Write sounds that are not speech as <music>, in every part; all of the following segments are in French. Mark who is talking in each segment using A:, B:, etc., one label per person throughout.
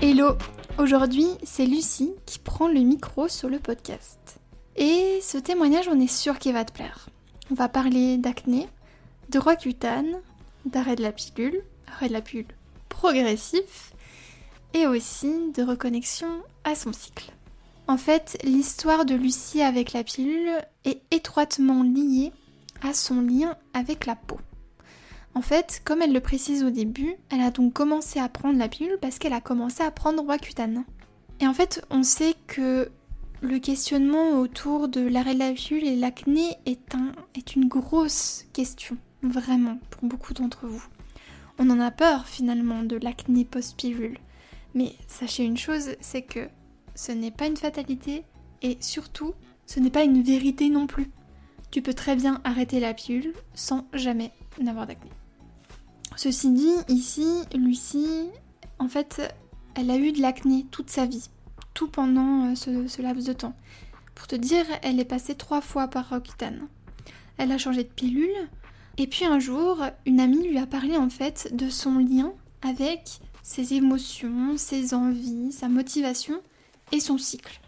A: Hello, aujourd'hui c'est Lucie qui prend le micro sur le podcast. Et ce témoignage on est sûr qu'il va te plaire. On va parler d'acné, de Roaccutane, d'arrêt de la pilule, de la pilule progressif, et aussi de reconnexion à son cycle. En fait, l'histoire de Lucie avec la pilule est étroitement liée à son lien avec la peau. En fait, comme elle le précise au début, elle a donc commencé à prendre la pilule parce qu'elle a commencé à prendre Roaccutane. Et en fait, on sait que le questionnement autour de l'arrêt de la pilule et l'acné est une grosse question, vraiment, pour beaucoup d'entre vous. On en a peur finalement de l'acné post-pilule. Mais sachez une chose, c'est que ce n'est pas une fatalité et surtout, ce n'est pas une vérité non plus. Tu peux très bien arrêter la pilule sans jamais n'avoir d'acné. Ceci dit, ici, Lucie, en fait, elle a eu de l'acné toute sa vie, tout pendant euh, ce, laps de temps. Pour te dire, elle est passée trois fois par Roaccutane. Elle a changé de pilule, et puis un jour, une amie lui a parlé en fait de son lien avec ses émotions, ses envies, sa motivation et son cycle.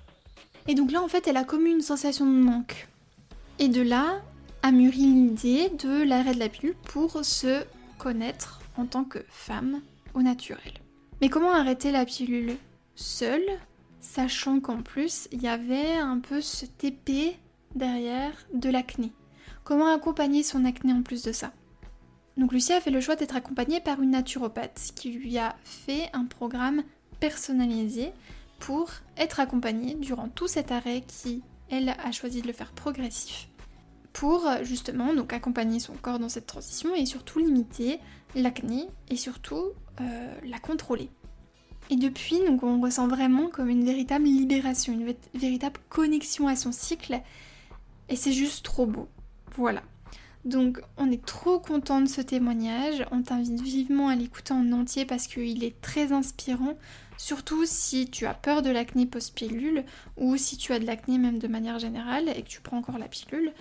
A: Et donc là, en fait, elle a commis une sensation de manque. Et de là a mûri l'idée de l'arrêt de la pilule pour se connaître en tant que femme au naturel. Mais comment arrêter la pilule seule, sachant qu'en plus il y avait un peu cet épée derrière de l'acné? Comment accompagner son acné en plus de ça Donc Lucie a fait le choix d'être accompagnée par une naturopathe qui lui a fait un programme personnalisé pour être accompagnée durant tout cet arrêt qui, elle, a choisi de le faire progressif pour justement donc accompagner son corps dans cette transition et surtout limiter l'acné et surtout euh, la contrôler. Et depuis, donc on ressent vraiment comme une véritable libération, une véritable connexion à son cycle et c'est juste trop beau. Voilà. Donc on est trop content de ce témoignage, on t'invite vivement à l'écouter en entier parce qu'il est très inspirant, surtout si tu as peur de l'acné post-pilule ou si tu as de l'acné même de manière générale et que tu prends encore la pilule.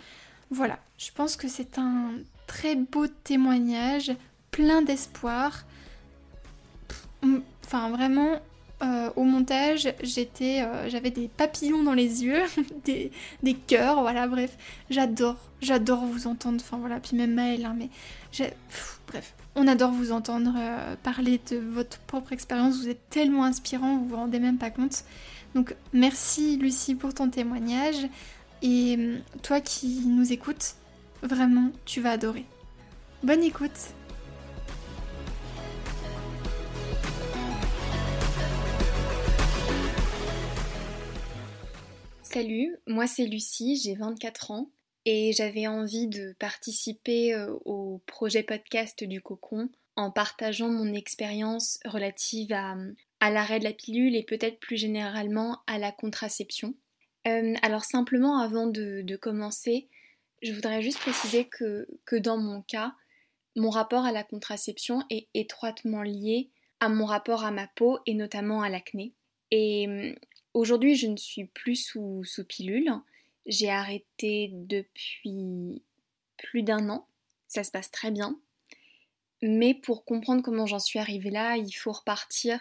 A: Voilà, je pense que c'est un très beau témoignage, plein d'espoir. Enfin, vraiment, euh, au montage, j'étais, euh, j'avais des papillons dans les yeux, <laughs> des, des cœurs, voilà, bref. J'adore, j'adore vous entendre, enfin voilà, puis même Maëlle, hein, mais bref. On adore vous entendre euh, parler de votre propre expérience, vous êtes tellement inspirant, vous vous rendez même pas compte. Donc merci Lucie pour ton témoignage. Et hum, toi qui nous écoutes, vraiment, tu vas adorer. Bonne écoute
B: Salut, moi c'est Lucie, j'ai 24 ans et j'avais envie de participer euh, au projet podcast du Cocon en partageant mon expérience relative à, à l'arrêt de la pilule et peut-être plus généralement à la contraception. Euh, alors simplement avant de, commencer, je voudrais juste préciser que, dans mon cas, mon rapport à la contraception est étroitement lié à mon rapport à ma peau et notamment à l'acné. Aujourd'hui, je ne suis plus sous, pilule. J'ai arrêté depuis plus d'un an. Ça se passe très bien. Mais pour comprendre comment j'en suis arrivée là, il faut repartir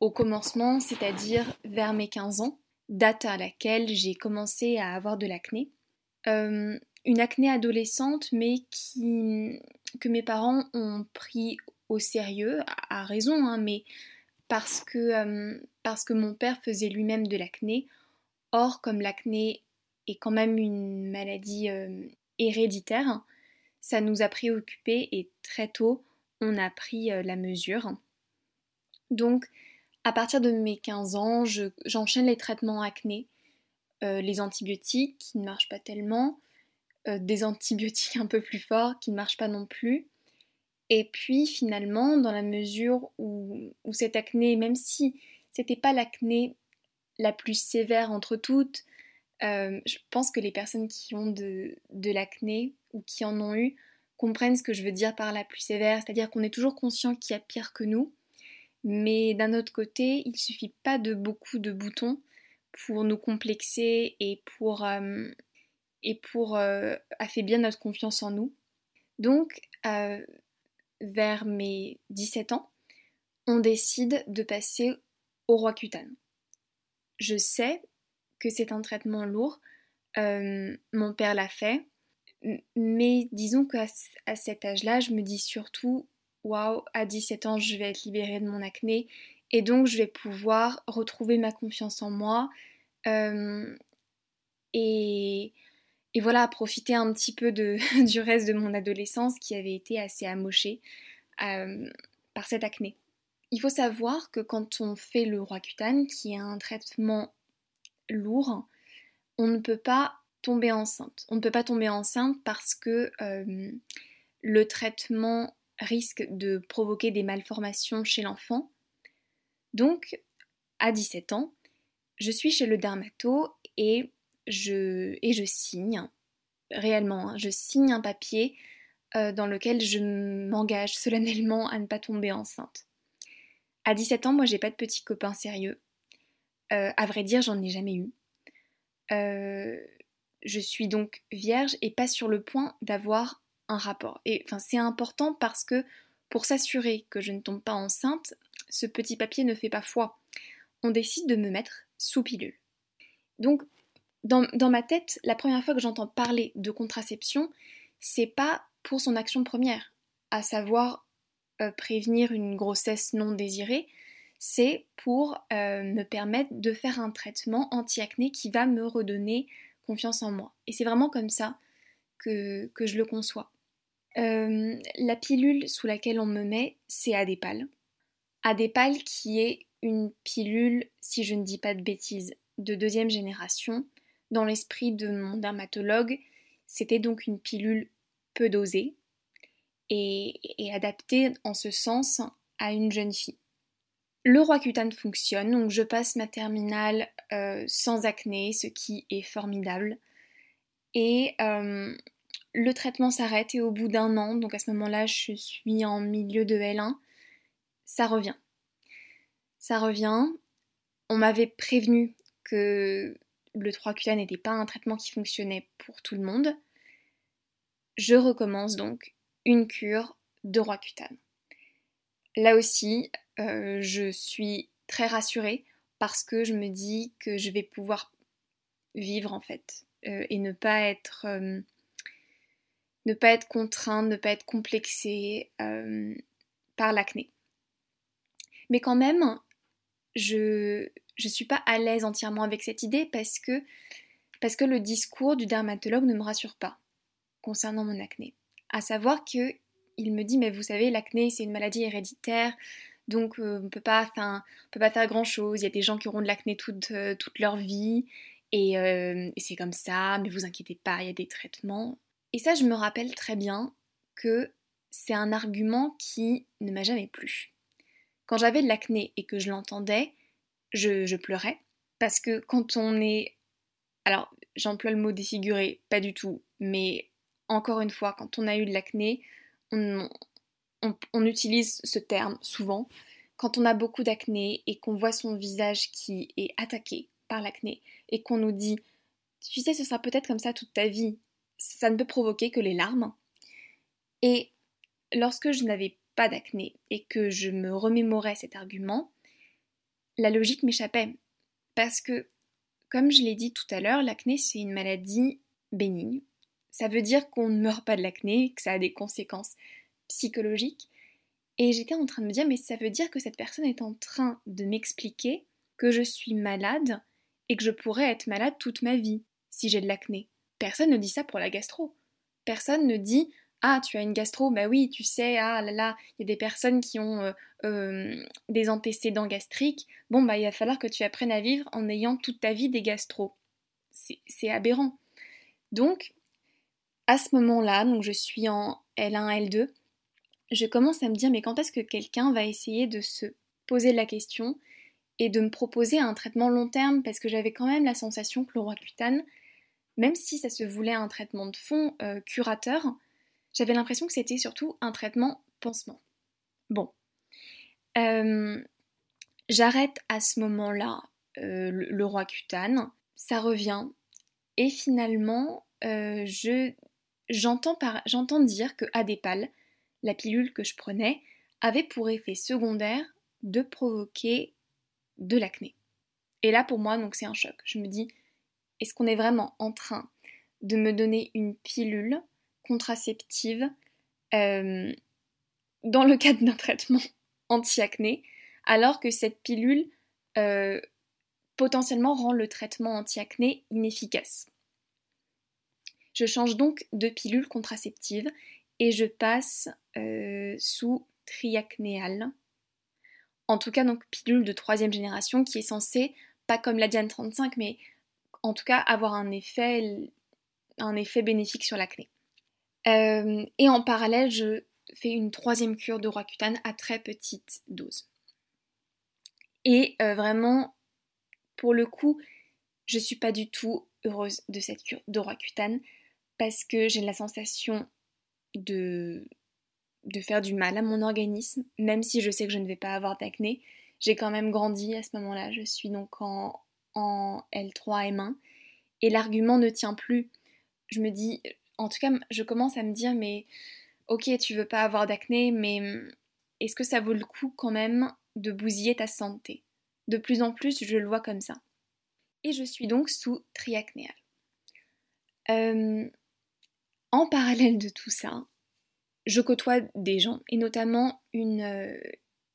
B: au commencement, c'est-à-dire vers mes 15 ans date à laquelle j'ai commencé à avoir de l'acné. Euh, une acné adolescente, mais qui, que mes parents ont pris au sérieux, à, raison, hein, mais parce que, euh, parce que mon père faisait lui-même de l'acné. Or, comme l'acné est quand même une maladie euh, héréditaire, ça nous a préoccupés et très tôt, on a pris la mesure. Donc, à partir de mes 15 ans, j'enchaîne les traitements acné, euh, les antibiotiques qui ne marchent pas tellement, euh, des <laughs> antibiotiques un peu plus forts qui ne marchent pas non plus. Et puis finalement, dans la mesure où, cette acné, même si c'était pas l'acné la plus sévère entre toutes, euh, je pense que les personnes qui ont de, l'acné ou qui en ont eu comprennent ce que je veux dire par la plus sévère, c'est-à-dire qu'on est toujours conscient qu'il y a pire que nous, mais d'un autre côté, il suffit pas de beaucoup de boutons pour nous complexer et pour, euh, et pour euh, affaiblir notre confiance en nous. Donc, vers mes 17 ans, on décide de passer au roi cutane. Je sais que c'est un traitement lourd, mon père l'a fait, mais disons qu'à cet âge-là, je me dis surtout, waouh, à 17 ans, je vais être libérée de mon acné et donc je vais pouvoir retrouver ma confiance en moi euh, et, voilà, profiter un petit peu de, <laughs> du reste de mon adolescence qui avait été assez amochée euh, par cette acné. Il faut savoir que quand on fait le roi cutane, qui est un traitement lourd, on ne peut pas tomber enceinte. On ne peut pas tomber enceinte parce que euh, le traitement risque de provoquer des malformations chez l'enfant. Donc, à 17 ans, je suis chez le dermato et et je signe, réellement, hein, je signe un papier euh, dans lequel je m'engage solennellement à ne pas tomber enceinte. À 17 ans, moi, j'ai pas de petits copains sérieux. Euh, à vrai dire, j'en ai jamais eu. Euh, je suis donc vierge et pas sur le point d'avoir un rapport. Et enfin, c'est important parce que pour s'assurer que je ne tombe pas enceinte, ce petit papier ne fait pas foi. On décide de me mettre sous pilule. Donc, dans, ma tête, la première fois que j'entends parler de contraception, c'est pas pour son action première, à savoir euh, prévenir une grossesse non désirée, c'est pour euh, me permettre de faire un traitement anti-acné qui va me redonner confiance en moi. Et c'est vraiment comme ça que, je le conçois. Euh, la pilule sous laquelle on me met, c'est Adépal. Adépal qui est une pilule, si je ne dis pas de bêtises, de deuxième génération. Dans l'esprit de mon dermatologue, c'était donc une pilule peu dosée et, adaptée en ce sens à une jeune fille. Le Roaccutane fonctionne, donc je passe ma terminale euh, sans acné, ce qui est formidable. Et euh, le traitement s'arrête et au bout d'un an, donc à ce moment-là je suis en milieu de L1, ça revient ça revient. On m'avait prévenu que le 3QA n'était pas un traitement qui fonctionnait pour tout le monde. Je recommence donc une cure de Roaccutane. Là aussi, euh, je suis très rassurée parce que je me dis que je vais pouvoir vivre en fait euh, et ne pas être euh, ne pas être contrainte, ne pas être complexée par l'acné. Mais quand même, je ne suis pas à l'aise entièrement avec cette idée parce que, parce que le discours du dermatologue ne me rassure pas concernant mon acné. À savoir que il me dit mais vous savez l'acné c'est une maladie héréditaire donc on peut pas peut pas faire grand chose. Il y a des gens qui auront de l'acné toute, euh, toute leur vie et, euh, et c'est comme ça. Mais vous inquiétez pas, il y a des traitements. Et ça je me rappelle très bien que c'est un argument qui ne m'a jamais plu. Quand j'avais de l'acné et que je l'entendais, je, pleurais. Parce que quand on est... Alors, j'emploie le mot défiguré, pas du tout, mais encore une fois, quand on a eu de l'acné, on, utilise ce terme souvent. Quand on a beaucoup d'acné et qu'on voit son visage qui est attaqué par l'acné et qu'on nous dit Tu sais, ce sera peut-être comme ça toute ta vie, ça ne peut provoquer que les larmes. Et lorsque je n'avais pas d'acné et que je me remémorais cet argument, la logique m'échappait. Parce que, comme je l'ai dit tout à l'heure, l'acné c'est une maladie bénigne. Ça veut dire qu'on ne meurt pas de l'acné, que ça a des conséquences psychologiques. Et j'étais en train de me dire, mais ça veut dire que cette personne est en train de m'expliquer que je suis malade et que je pourrais être malade toute ma vie si j'ai de l'acné. Personne ne dit ça pour la gastro. Personne ne dit ah, tu as une gastro Bah oui, tu sais, ah là là, il y a des personnes qui ont euh, euh, des antécédents gastriques. Bon, bah il va falloir que tu apprennes à vivre en ayant toute ta vie des gastro. C'est aberrant. Donc, à ce moment-là, donc je suis en L1, L2, je commence à me dire, mais quand est-ce que quelqu'un va essayer de se poser la question et de me proposer un traitement long terme? Parce que j'avais quand même la sensation que le même si ça se voulait un traitement de fond euh, curateur, j'avais l'impression que c'était surtout un traitement pansement. Bon. Euh, j'arrête à ce moment-là euh, le, roi cutane, ça revient, et finalement, euh, je, j'entends, j'entends dire que Adépal, la pilule que je prenais, avait pour effet secondaire de provoquer de l'acné. Et là, pour moi, donc c'est un choc. Je me dis, est-ce qu'on est vraiment en train de me donner une pilule contraceptive euh, dans le cadre d'un traitement <laughs> anti-acné, alors que cette pilule euh, potentiellement rend le traitement anti-acné inefficace. Je change donc de pilule contraceptive et je passe euh, sous triacnéal. En tout cas, donc pilule de troisième génération qui est censée, pas comme la Diane 35, mais en tout cas avoir un effet, un effet bénéfique sur l'acné. Euh, et en parallèle, je fais une troisième cure de Roaccutane à très petite dose. Et euh, vraiment, pour le coup, je suis pas du tout heureuse de cette cure de Roaccutane parce que j'ai la sensation de, de faire du mal à mon organisme, même si je sais que je ne vais pas avoir d'acné. J'ai quand même grandi à ce moment-là, je suis donc en, en L3M1 et l'argument ne tient plus. Je me dis, en tout cas, je commence à me dire, mais ok, tu veux pas avoir d'acné, mais est-ce que ça vaut le coup quand même de bousiller ta santé? De plus en plus, je le vois comme ça. Et je suis donc sous triacnéal. En parallèle de tout ça, je côtoie des gens, et notamment euh,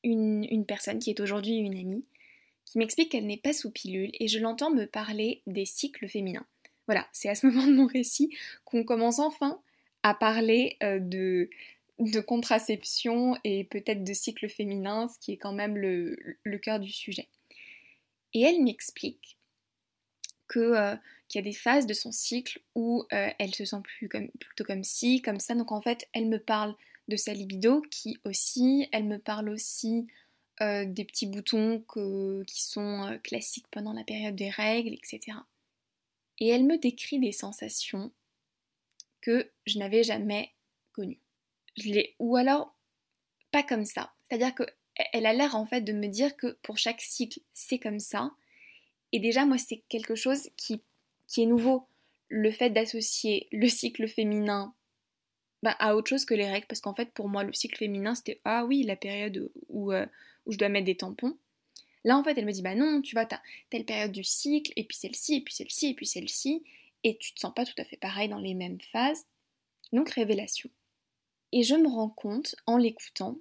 B: une, une personne qui est aujourd'hui une amie, qui m'explique qu'elle n'est pas sous pilule, et je l'entends me parler des cycles féminins. Voilà, c'est à ce <laughs> moment de mon récit qu'on commence enfin à parler euh, de, contraception et peut-être de cycle féminin, ce qui est quand même le, cœur du sujet. Et elle m'explique que euh, qu'il y a des phases de son cycle où euh, elle se sent plus plutôt comme ci, comme ça. Donc en fait, elle me parle de sa libido qui aussi, elle me parle aussi des petits boutons qui sont classiques pendant la période des règles, etc et elle me décrit des sensations que je n'avais jamais connues. Ou alors pas comme ça. C'est-à-dire que elle a l'air en fait de me dire que pour chaque cycle c'est comme ça. Et déjà moi c'est quelque chose qui, est nouveau. Le fait d'associer le cycle féminin bah, à autre chose que les règles. Parce qu'en fait pour moi le cycle féminin c'était ah oui la période où, euh, où je dois mettre des tampons. Là, en fait, elle me dit, bah non, tu vois, t'as telle période du cycle, et puis celle-ci, et puis celle-ci, et puis celle-ci, et tu te sens pas tout à fait pareil dans les mêmes phases. Donc, révélation. Et je me rends compte, en l'écoutant,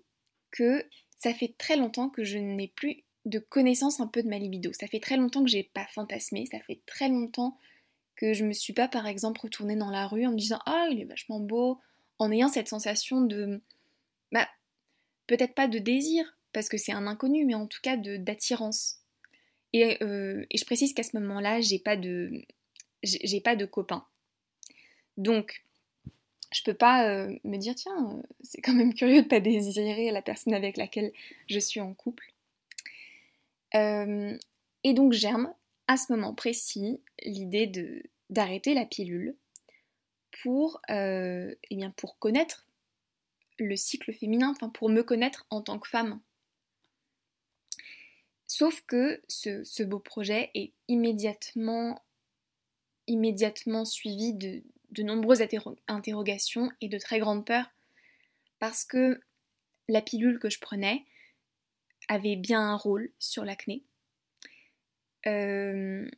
B: que ça fait très longtemps que je n'ai plus de connaissance un peu de ma libido. Ça fait très longtemps que j'ai pas fantasmé, ça fait très longtemps que je me suis pas, par exemple, retournée dans la rue en me disant, ah, il est vachement beau, en ayant cette sensation de. Bah, peut-être pas de désir, parce que c'est un inconnu, mais en tout cas d'attirance. Et, euh, et, je précise qu'à ce moment-là, j'ai pas de j'ai pas de copain. Donc, je peux pas euh, me dire tiens, euh, c'est quand même curieux de pas désirer la personne avec laquelle je suis en couple. et donc germe à ce moment précis l'idée de d'arrêter la pilule pour, eh bien, pour connaître le cycle féminin, enfin pour me connaître en tant que femme. Sauf que ce, beau projet est immédiatement, suivi de, nombreuses interrogations et de très grandes peurs parce que la pilule que je prenais avait bien un rôle sur l'acné. Euh,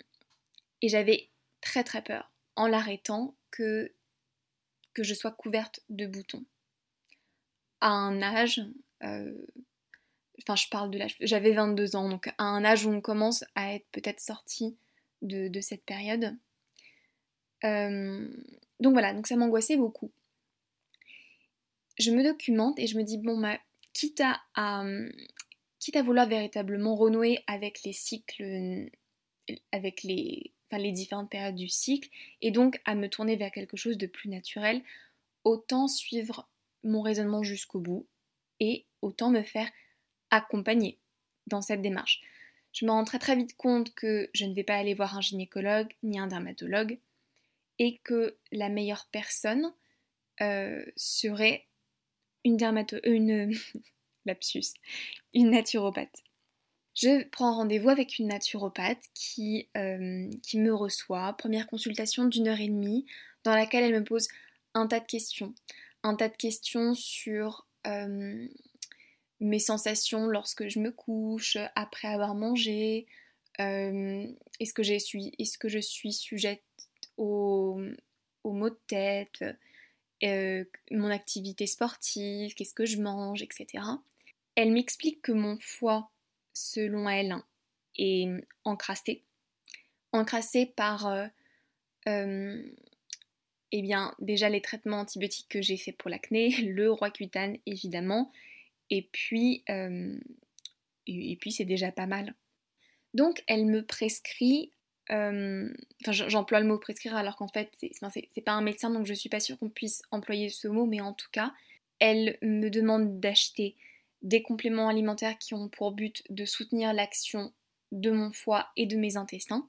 B: et j'avais très très peur en l'arrêtant que, que je sois couverte de boutons. À un âge, euh, Enfin, je parle de l'âge. J'avais 22 ans, donc à un âge où on commence à être peut-être sorti de, cette période. Euh, donc voilà, donc ça m'angoissait beaucoup. Je me documente et je me dis, bon, bah, quitte à, quitte à vouloir véritablement renouer avec les cycles, avec les, enfin, les différentes périodes du cycle, et donc à me tourner vers quelque chose de plus naturel, autant suivre mon raisonnement jusqu'au bout et autant me faire accompagner dans cette démarche. Je me rends très très vite compte que je ne vais pas aller voir un gynécologue ni un dermatologue et que la meilleure personne euh, serait une dermato... une... <laughs> lapsus, une naturopathe. Je prends rendez-vous avec une naturopathe qui, euh, qui me reçoit, première consultation d'une heure et demie, dans laquelle elle me pose un tas de questions. Un tas de questions sur euh, mes sensations lorsque je me couche, après avoir mangé, euh, est-ce que, je suis sujette aux, aux maux de tête, mon activité sportive, qu'est-ce que je mange, etc. Elle m'explique que mon foie selon elle, est encrassé. Encrassé par euh, euh, eh bien, déjà les traitements antibiotiques que j'ai fait pour l'acné, <laughs> le roi cutane évidemment, et puis, euh, et, puis c'est déjà pas mal. Donc elle me prescrit, enfin j'emploie le mot prescrire alors qu'en fait c'est pas un médecin donc je suis pas sûre qu'on puisse employer ce mot, mais en tout cas elle me demande d'acheter des compléments alimentaires qui ont pour but de soutenir l'action de mon foie et de mes intestins.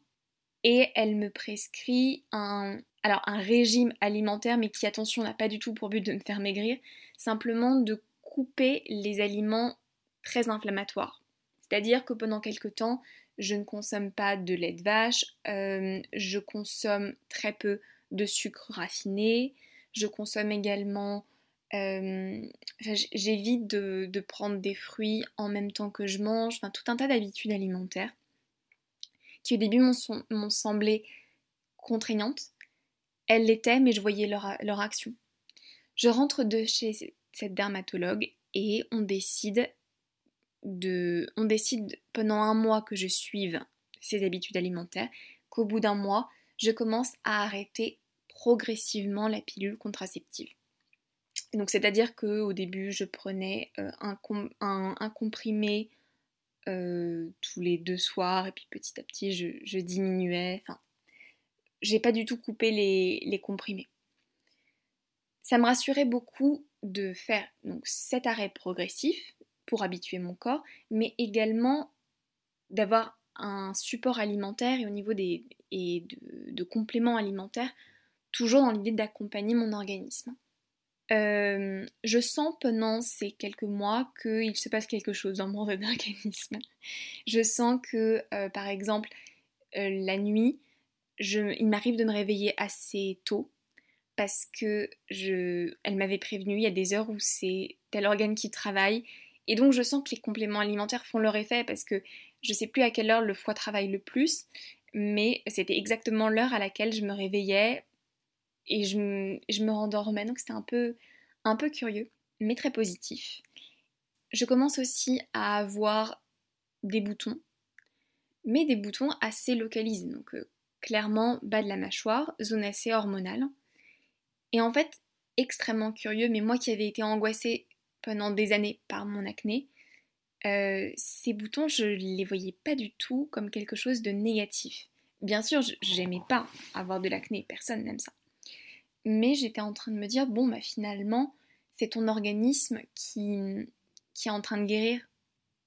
B: Et elle me prescrit un, alors un régime alimentaire, mais qui, attention, n'a pas du tout pour but de me faire maigrir, simplement de couper les aliments très inflammatoires. C'est-à-dire que pendant quelques temps, je ne consomme pas de lait de vache, euh, je consomme très peu de sucre raffiné, je consomme également euh, j'évite de, prendre des fruits en même temps que je mange, enfin tout un tas d'habitudes alimentaires qui au début m'ont semblé contraignantes. Elles l'étaient, mais je voyais leur, leur action. Je rentre de chez cette dermatologue et on décide de, on décide pendant un mois que je suive ces habitudes alimentaires, qu'au bout d'un mois, je commence à arrêter progressivement la pilule contraceptive donc c'est-à-dire qu'au début je prenais euh, un, comprimé euh, tous les deux soirs et puis petit à petit je, diminuais. Enfin, j'ai pas du tout coupé les, comprimés. Ça me rassurait beaucoup de faire donc cet arrêt progressif pour habituer mon corps, mais également d'avoir un support alimentaire et au niveau des et de compléments alimentaires, toujours dans l'idée d'accompagner mon organisme. Euh, je sens pendant ces quelques mois qu'il se passe quelque chose dans mon <laughs> organisme. Je sens que, euh, par exemple, euh, la nuit, il m'arrive de me réveiller assez tôt parce que je, elle m'avait prévenu, il y a des heures où c'est tel organe qui travaille. Et donc je sens que les compléments alimentaires font leur effet parce que je sais plus à quelle heure le foie travaille le plus, mais c'était exactement l'heure à laquelle je me réveillais et je, me rendormais, donc c'était un peu, un peu curieux, mais très positif. Je commence aussi à avoir des boutons, mais des boutons assez localisés, donc euh, clairement bas de la mâchoire, zone assez hormonale. Et en fait, extrêmement curieux, mais moi qui avais été angoissée pendant des années par mon acné, euh, ces boutons, je les voyais pas du tout comme quelque chose de négatif. Bien sûr, j'aimais pas avoir de l'acné, personne n'aime ça mais j'étais en train de me dire, bon, bah finalement, c'est ton organisme qui, qui est en train de guérir.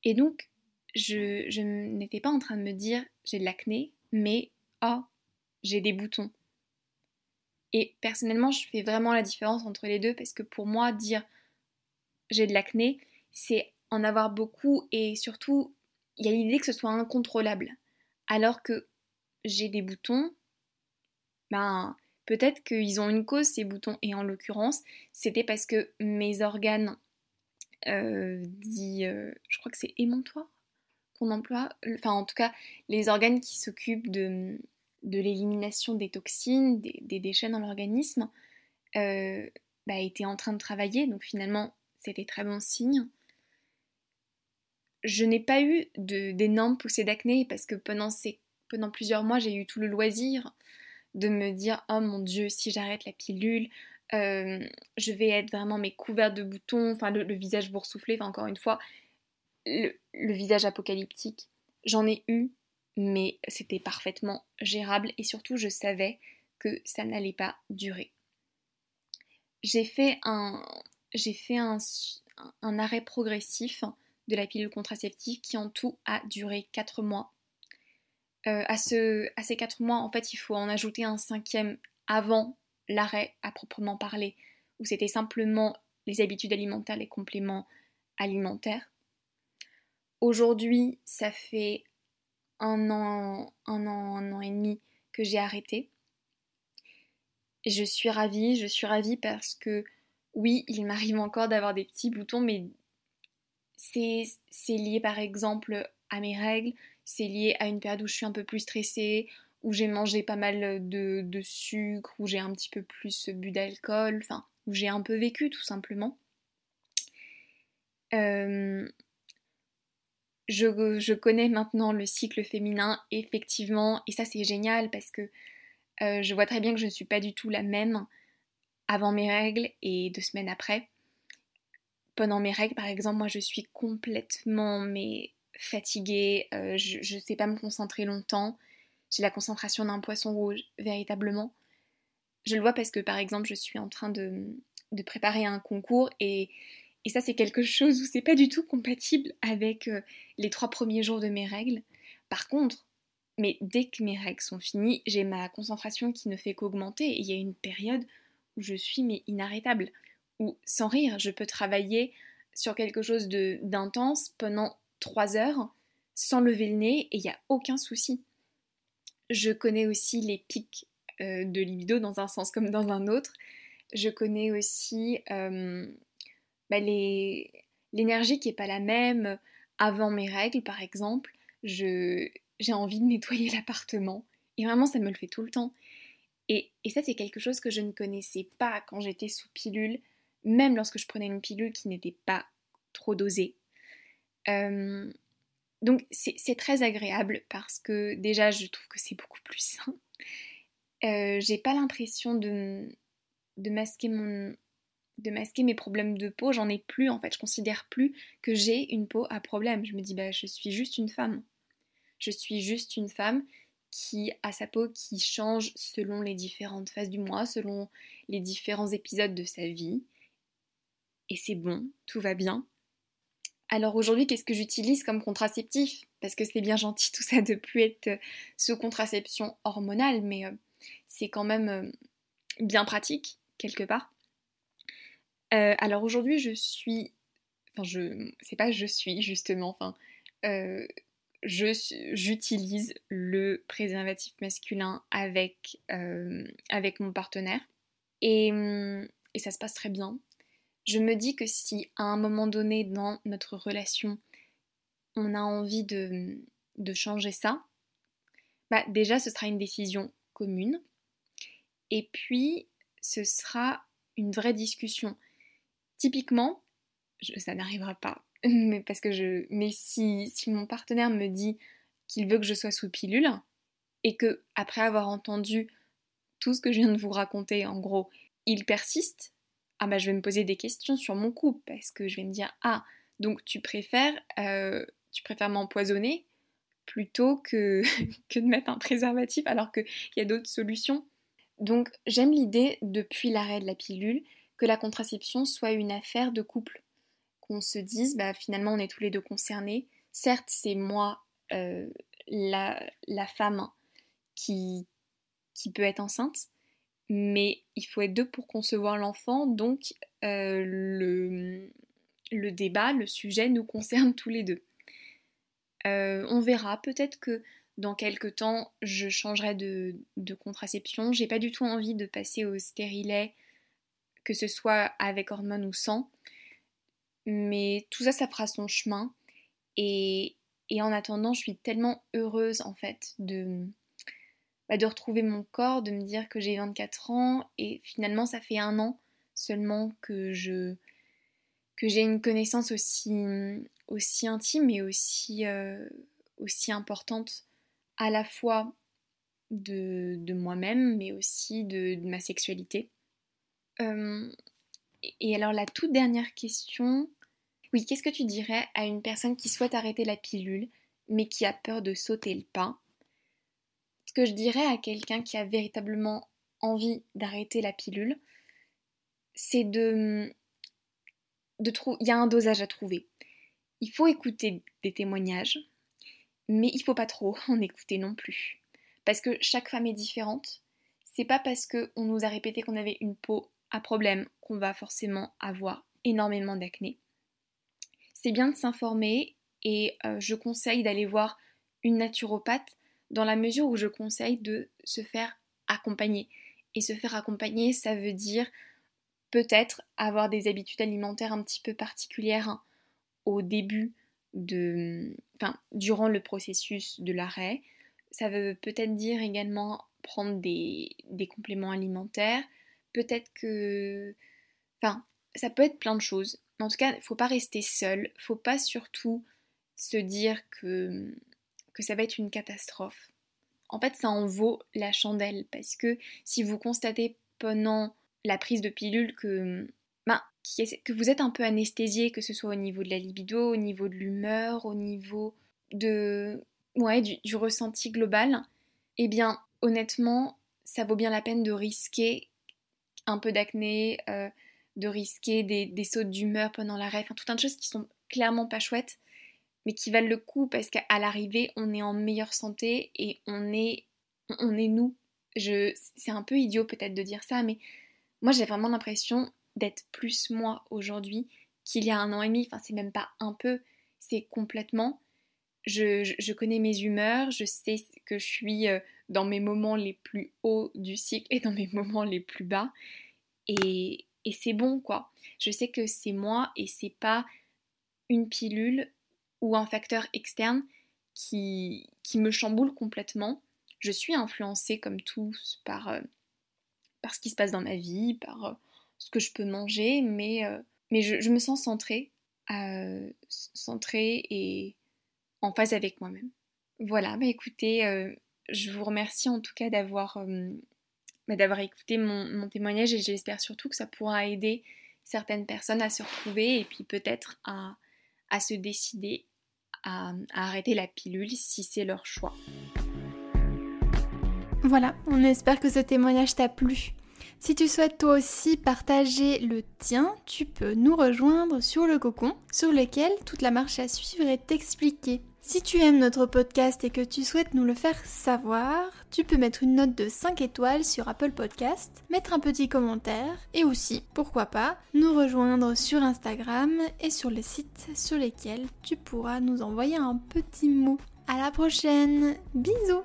B: Et donc, je, je n'étais pas en train de me dire, j'ai de l'acné, mais, ah, j'ai des boutons. Et personnellement, je fais vraiment la différence entre les deux parce que pour moi, dire j'ai de l'acné, c'est en avoir beaucoup et surtout, il y a l'idée que ce soit incontrôlable. Alors que j'ai des boutons, ben, Peut-être qu'ils ont une cause, ces boutons, et en l'occurrence, c'était parce que mes organes euh, dits, euh, je crois que c'est émontoire qu'on emploie, enfin en tout cas, les organes qui s'occupent de, de l'élimination des toxines, des, déchets dans l'organisme, euh, bah, étaient en train de travailler, donc finalement, c'était très bon signe. Je n'ai pas eu d'énormes poussées d'acné parce que pendant, plusieurs mois, j'ai eu tout le loisir de me dire oh mon dieu si j'arrête la pilule euh, je vais être vraiment mes couverts de boutons enfin le, visage boursouflé encore une fois le, visage apocalyptique. J'en ai eu mais c'était parfaitement gérable et surtout je savais que ça n'allait pas durer j'ai fait un j'ai fait un, arrêt progressif de la pilule contraceptive qui en tout a duré 4 mois euh, à, à, ces quatre mois, en fait, il faut en ajouter un cinquième avant l'arrêt à proprement parler où c'était simplement les habitudes alimentaires, les compléments alimentaires. Aujourd'hui, ça fait un an, un an, un an et demi que j'ai arrêté. Je suis ravie, je suis ravie parce que oui, il m'arrive encore d'avoir des petits boutons, mais c'est lié par exemple à mes règles, c'est lié à une période où je suis un peu plus stressée, où j'ai mangé pas mal de, de sucre, où j'ai un petit peu plus bu d'alcool, enfin, où j'ai un peu vécu tout simplement. Euh, je, connais maintenant le cycle féminin, effectivement, et ça c'est génial parce que euh, je vois très bien que je ne suis pas du tout la même avant mes règles et deux semaines après. Pendant mes règles, par exemple, moi je suis complètement mais fatiguée, euh, je ne sais pas me concentrer longtemps, j'ai la concentration d'un poisson rouge, véritablement. Je le vois parce que par exemple je suis en train de, de préparer un concours et et ça, c'est quelque chose où c'est pas du tout compatible avec euh, les trois premiers jours de mes règles. Par contre, mais dès que mes règles sont finies, j'ai ma concentration qui ne fait qu'augmenter. Et il y a une période où je suis mais inarrêtable, où sans rire, je peux travailler sur quelque chose d'intense pendant trois heures sans lever le nez et il n'y a aucun souci. Je connais aussi les pics euh, de libido dans un sens comme dans un autre. Je connais aussi euh, bah, l'énergie qui n'est pas la même avant mes règles, par exemple, j'ai envie de nettoyer <laughs> l'appartement. Et vraiment, ça me le fait tout le temps. Et, ça, c'est quelque chose que je ne connaissais pas quand j'étais sous pilule, même lorsque je prenais une pilule qui n'était pas trop dosée. Euh, donc, c'est très agréable parce que déjà, je trouve que c'est beaucoup plus sain. Euh, j'ai pas l'impression de masquer mon, de masquer mes problèmes de peau, j'en ai plus en fait, je considère plus que j'ai une peau à problème. Je me dis bah je suis juste une femme. Je suis juste une femme qui a sa peau qui change selon les différentes phases du mois, selon les différents épisodes de sa vie. Et c'est bon, tout va bien. Alors aujourd'hui, qu'est-ce que j'utilise comme contraceptif? Parce que c'est bien gentil tout ça de plus être sous contraception hormonale, mais euh, c'est quand même euh, bien pratique quelque part. Euh, alors aujourd'hui, je suis. Enfin, je. C'est pas je suis, justement. Enfin. Euh, j'utilise le préservatif masculin avec, euh, avec mon partenaire. Et, et ça se passe très bien. Je me dis que si à un moment donné dans notre relation, on a envie de, de changer ça, bah déjà ce sera une décision commune. Et puis ce sera une vraie discussion. Typiquement, ça n'arrivera pas, <laughs> mais parce que je, mais si, mon partenaire me dit qu'il veut que je sois sous pilule et que après avoir entendu tout ce que je viens de vous raconter, en gros, il persiste, ah bah je vais me poser des questions sur mon couple parce que je vais me dire ah donc tu préfères euh, tu préfères m'empoisonner plutôt que, <laughs> que de mettre un préservatif alors qu'il y a d'autres solutions? Donc j'aime l'idée depuis l'arrêt de la pilule que la contraception soit une affaire de couple. Qu'on se dise, bah, finalement, on est tous les deux concernés. Certes, c'est moi, euh, la, la, femme, qui, peut être enceinte, mais il faut être deux pour concevoir l'enfant, donc euh, le, le, débat, le sujet nous concerne tous les deux. Euh, on verra, peut-être que dans quelques temps, je changerai de, de contraception. J'ai pas du tout envie de passer au stérilet que ce soit avec hormones ou sans. Mais tout ça, ça fera son chemin. Et, en attendant, je suis tellement heureuse en fait de, bah, de retrouver mon corps, de me dire que j'ai 24 ans et finalement ça fait un an seulement que je que j'ai une connaissance aussi, aussi intime et aussi, euh, aussi importante à la fois de, de moi-même mais aussi de ma sexualité. Euh, et alors la toute dernière question, oui, qu'est-ce que tu dirais à une personne qui souhaite arrêter la pilule, mais qui a peur de sauter le pas? Ce que je dirais à quelqu'un qui a véritablement envie d'arrêter la pilule, c'est de, de trouver. Il y a un dosage à trouver. Il faut écouter des témoignages, mais il faut pas trop <laughs> en écouter non plus. Parce que chaque femme est différente. C'est pas parce qu'on nous a répété qu'on avait une peau à problème qu'on va forcément avoir énormément d'acné. C'est bien de s'informer et euh, je conseille d'aller voir une naturopathe dans la mesure où je conseille de se faire accompagner. Et se faire accompagner, ça veut dire peut-être avoir des habitudes alimentaires un petit peu particulières hein, au début de, enfin, durant le processus de l'arrêt. Ça veut peut-être dire également prendre des, des compléments alimentaires. Peut-être que, enfin, ça peut être plein de choses. En tout cas, il ne faut pas rester seul. Faut pas surtout se dire que, que ça va être une catastrophe. En fait, ça en vaut la chandelle parce que si vous constatez pendant la prise de pilule que, ben, que vous êtes un peu anesthésié, que ce soit au niveau de la libido, au niveau de l'humeur, au niveau de, ouais, du, ressenti global, eh bien, honnêtement, ça vaut bien la peine de risquer un peu d'acné, euh, de risquer des, sautes d'humeur pendant l'arrêt, enfin tout un de choses qui sont clairement pas chouettes, mais qui valent le coup parce qu'à l'arrivée, on est en meilleure santé et on est, on est nous. Je, c'est un peu idiot peut-être de dire ça, mais moi j'ai vraiment l'impression d'être plus moi aujourd'hui qu'il y a un an et demi. Enfin, c'est même pas un peu, c'est complètement. Je, je, connais mes humeurs, je sais que je suis euh, dans mes moments les plus hauts du cycle et dans mes moments les plus bas. Et, et c'est bon, quoi. Je sais que c'est moi et c'est pas une pilule ou un facteur externe qui, qui me chamboule complètement. Je suis influencée comme tous par, euh, par ce qui se passe dans ma vie, par euh, ce que je peux manger, mais, euh, mais je, me sens centrée, centrée et en phase avec moi-même. Voilà, bah écoutez, je vous remercie en tout cas d'avoir bah, d'avoir écouté mon, mon, témoignage et j'espère surtout que ça pourra aider certaines personnes à se retrouver et puis peut-être à, à se décider à, arrêter la pilule si c'est leur choix.
A: Voilà, on espère que ce témoignage t'a plu. Si tu souhaites toi aussi partager le tien, tu peux nous rejoindre sur le cocon, sur lequel toute la marche à suivre est expliquée. Si tu aimes notre podcast et que tu souhaites nous le faire savoir, tu peux mettre une note de 5 étoiles sur Apple Podcast, mettre un petit commentaire et aussi, pourquoi pas, nous rejoindre sur Instagram et sur les sites sur lesquels tu pourras nous envoyer un petit mot. À la prochaine, bisous